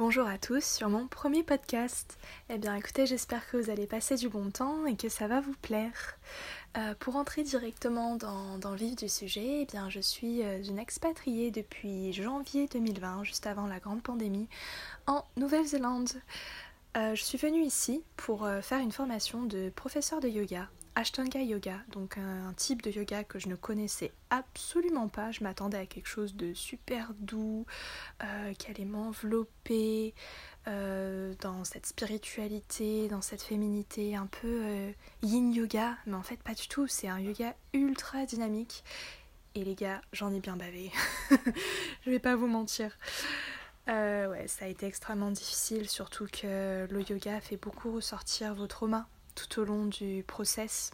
Bonjour à tous sur mon premier podcast. Eh bien écoutez, j'espère que vous allez passer du bon temps et que ça va vous plaire. Euh, pour entrer directement dans, le vif du sujet, eh bien je suis euh, une expatriée depuis janvier 2020, juste avant la grande pandémie, en Nouvelle-Zélande. Euh, je suis venue ici pour faire une formation de professeur de yoga Ashtanga Yoga, donc un, type de yoga que je ne connaissais absolument pas. Je m'attendais à quelque chose de super doux, euh, qui allait m'envelopper euh, dans cette spiritualité, dans cette féminité un peu euh, yin yoga, mais en fait pas du tout. C'est un yoga ultra dynamique. Et les gars, j'en ai bien bavé. je vais pas vous mentir. ouais, ça a été extrêmement difficile, surtout que le yoga fait beaucoup ressortir vos traumas tout au long du process.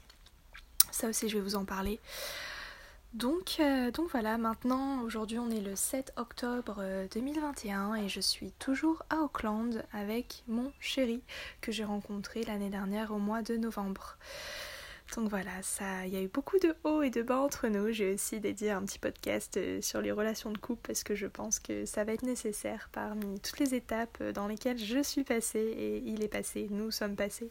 Ça aussi, je vais vous en parler. Donc, euh, donc voilà, maintenant, aujourd'hui, on est le 7 octobre 2021 euh, et je suis toujours à Auckland avec mon chéri que j'ai rencontré l'année dernière au mois de novembre. Donc voilà, ça, il y a eu beaucoup de hauts et de bas entre nous. J'ai aussi dédié un petit podcast euh, sur les relations de couple parce que je pense que ça va être nécessaire parmi toutes les étapes dans lesquelles je suis passée et il est passé, nous sommes passés.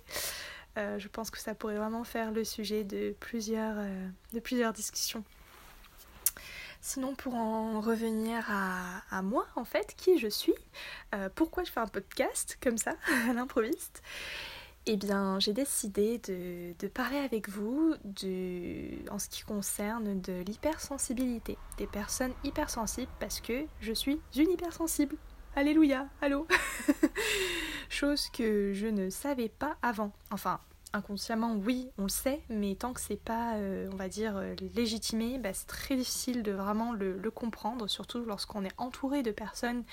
Euh, je pense que ça pourrait vraiment faire le sujet de plusieurs, euh, de plusieurs discussions. Sinon, pour en revenir à, moi, en fait, qui je suis, euh, pourquoi je fais un podcast comme ça, à l'improviste? Eh bien, j'ai décidé de, parler avec vous de, en ce qui concerne de l'hypersensibilité, des personnes hypersensibles, parce que je suis une hypersensible. Alléluia, allô Chose que je ne savais pas avant. Enfin, inconsciemment, oui, on le sait, mais tant que c'est pas, euh, on va dire, euh, légitimé, bah, c'est très difficile de vraiment le, comprendre, surtout lorsqu'on est entouré de personnes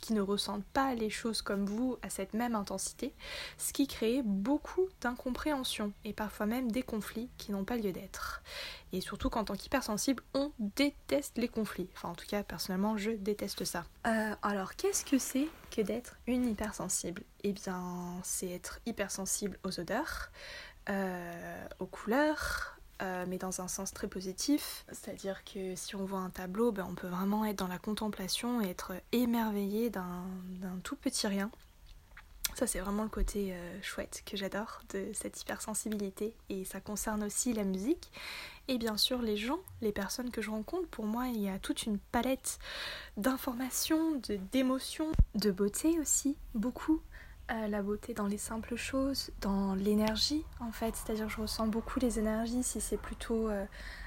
qui ne ressentent pas les choses comme vous à cette même intensité, ce qui crée beaucoup d'incompréhension et parfois même des conflits qui n'ont pas lieu d'être. Et surtout qu'en tant qu'hypersensible, on déteste les conflits. Enfin, en tout cas, personnellement, je déteste ça. Euh, alors, qu'est-ce que c'est que d'être une hypersensible Eh bien, c'est être hypersensible aux odeurs, euh, aux couleurs, euh, mais dans un sens très positif. C'est-à-dire que si on voit un tableau, ben, on peut vraiment être dans la contemplation et être émerveillé d'un tout petit rien. Ça, c'est vraiment le côté euh, chouette que j'adore de cette hypersensibilité. Et ça concerne aussi la musique. Et bien sûr, les gens, les personnes que je rencontre. Pour moi, il y a toute une palette d'informations, d'émotions, de, beauté aussi, beaucoup. Euh, la beauté dans les simples choses, dans l'énergie en fait, c'est-à-dire je ressens beaucoup les énergies si c'est plutôt euh,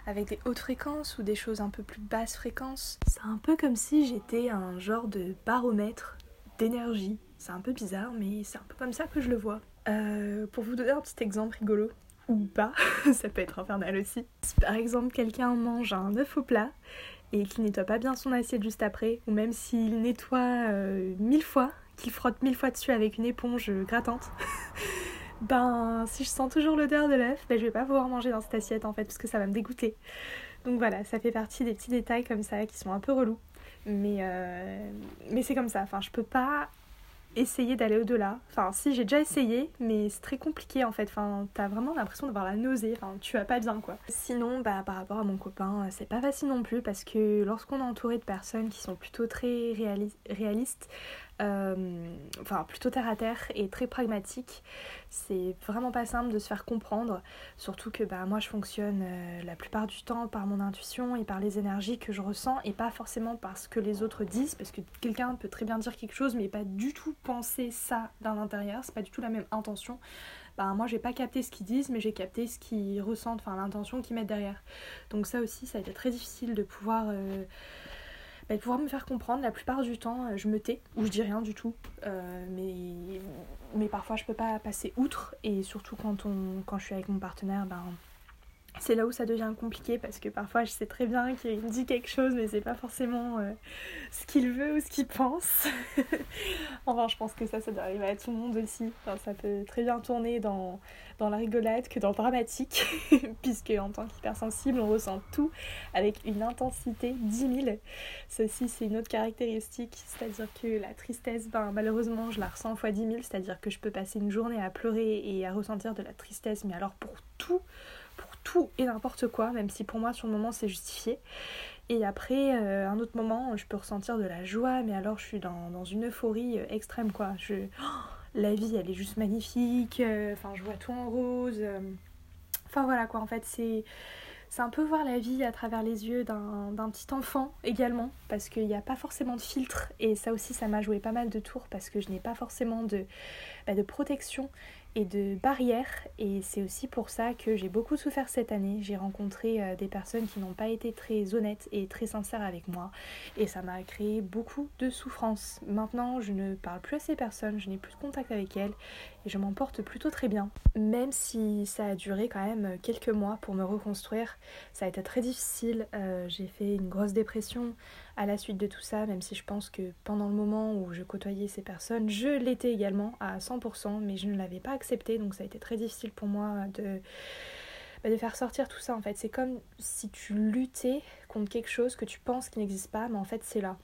avec des hautes fréquences ou des choses un peu plus basses fréquences. C'est un peu comme si j'étais un genre de baromètre d'énergie c'est un peu bizarre, mais c'est un peu comme ça que je le vois. Euh, pour vous donner un petit exemple rigolo, ou pas, ça peut être infernal aussi. Si par exemple quelqu'un mange un œuf au plat et qu'il nettoie pas bien son assiette juste après, ou même s'il nettoie euh, mille fois, qu'il frotte mille fois dessus avec une éponge grattante, ben si je sens toujours l'odeur de l'œuf, ben je vais pas pouvoir manger dans cette assiette en fait, parce que ça va me dégoûter. Donc voilà, ça fait partie des petits détails comme ça qui sont un peu relous. Mais, euh, mais c'est comme ça, enfin je peux pas essayer d'aller au-delà. Enfin, si, j'ai déjà essayé, mais c'est très compliqué en fait. Enfin, t'as vraiment l'impression d'avoir la nausée. Tu vas pas bien quoi. Sinon, bah, par rapport à mon copain, c'est pas facile non plus parce que lorsqu'on est entouré de personnes qui sont plutôt très réalistes, euh, enfin plutôt terre à terre et très pragmatique. C'est vraiment pas simple de se faire comprendre, surtout que bah, moi je fonctionne euh, la plupart du temps par mon intuition et par les énergies que je ressens et pas forcément par ce que les autres disent, parce que quelqu'un peut très bien dire quelque chose mais pas du tout penser ça dans l'intérieur, c'est pas du tout la même intention. Bah, moi j'ai pas capté ce qu'ils disent mais j'ai capté ce qu'ils ressentent, enfin l'intention qu'ils mettent derrière. Donc ça aussi ça a été très difficile de pouvoir... Euh, bah, pouvoir me faire comprendre. La plupart du temps, euh, je me tais ou je dis rien du tout. Euh, mais, mais parfois, je peux pas passer outre. Et surtout quand, on, quand je suis avec mon partenaire, ben, c'est là où ça devient compliqué parce que parfois je sais très bien qu'il me dit quelque chose mais c'est pas forcément euh, ce qu'il veut ou ce qu'il pense. enfin je pense que ça ça doit arriver à tout le monde aussi. ça peut très bien tourner dans, dans la rigolade que dans le dramatique puisque en tant qu'hypersensible on ressent tout avec une intensité 10 000. Ceci c'est une autre caractéristique c'est-à-dire que la tristesse ben, malheureusement je la ressens fois 10 000 c'est-à-dire que je peux passer une journée à pleurer et à ressentir de la tristesse mais alors pour tout tout et n'importe quoi, même si pour moi sur le moment c'est justifié. Et après, euh, un autre moment, je peux ressentir de la joie, mais alors je suis dans, une euphorie euh, extrême, quoi. Je, oh, la vie, elle est juste magnifique, euh, enfin, je vois tout en rose. Enfin, voilà, quoi, en fait, c'est c'est un peu voir la vie à travers les yeux d'un petit enfant également, parce qu'il n'y a pas forcément de filtre, et ça aussi ça m'a joué pas mal de tours, parce que je n'ai pas forcément de, bah, de protection de barrières. Et c'est aussi pour ça que j'ai beaucoup souffert cette année. J'ai rencontré euh, des personnes qui n'ont pas été très honnêtes et très sincères avec moi. Et ça m'a créé beaucoup de souffrance. Maintenant, je ne parle plus à ces personnes, je n'ai plus de contact avec elles et je m'en porte plutôt très bien. Même si ça a duré quand même quelques mois pour me reconstruire, ça a été très difficile. Euh, j'ai fait une grosse dépression à la suite de tout ça, même si je pense que pendant le moment où je côtoyais ces personnes, je l'étais également à 100%, mais je ne l'avais pas accepté, donc ça a été très difficile pour moi de, bah, de faire sortir tout ça en fait. C'est comme si tu luttais contre quelque chose que tu penses qui n'existe pas, mais en fait c'est là.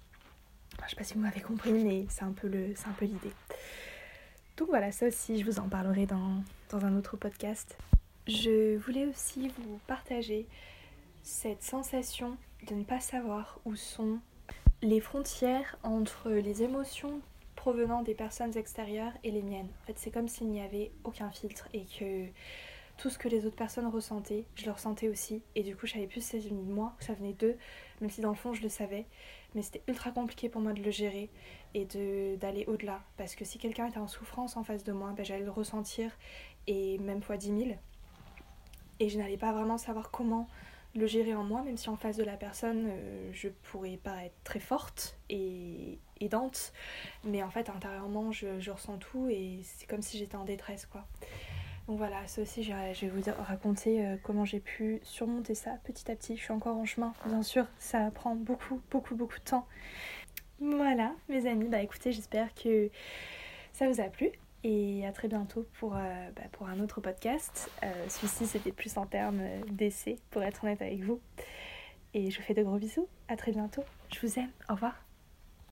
Je sais pas si vous m'avez compris, mais c'est un peu l'idée. Donc voilà, ça aussi, je vous en parlerai dans, dans un autre podcast. Je voulais aussi vous partager cette sensation de ne pas savoir où sont les frontières entre les émotions provenant des personnes extérieures et les miennes. En fait, c'est comme s'il n'y avait aucun filtre et que tout ce que les autres personnes ressentaient, je le ressentais aussi. Et du coup, je savais plus si ça de moi ça venait d'eux, même si dans le fond, je le savais. Mais c'était ultra compliqué pour moi de le gérer et d'aller au-delà. Parce que si quelqu'un était en souffrance en face de moi, ben, j'allais le ressentir et même fois 10 000. Et je n'allais pas vraiment savoir comment le gérer en moi, même si en face de la personne, euh, je pourrais paraître très forte et aidante, mais en fait, intérieurement, je, ressens tout et c'est comme si j'étais en détresse, quoi. Donc voilà, ça aussi, je vais vous raconter euh, comment j'ai pu surmonter ça petit à petit. Je suis encore en chemin, bien sûr, ça prend beaucoup, beaucoup, beaucoup de temps. Voilà, mes amis, bah écoutez, j'espère que ça vous a plu et à très bientôt pour, euh, bah, un autre podcast. Euh, celui-ci, c'était plus en termes d'essai, pour être honnête avec vous. Et je vous fais de gros bisous. À très bientôt. Je vous aime. Au revoir.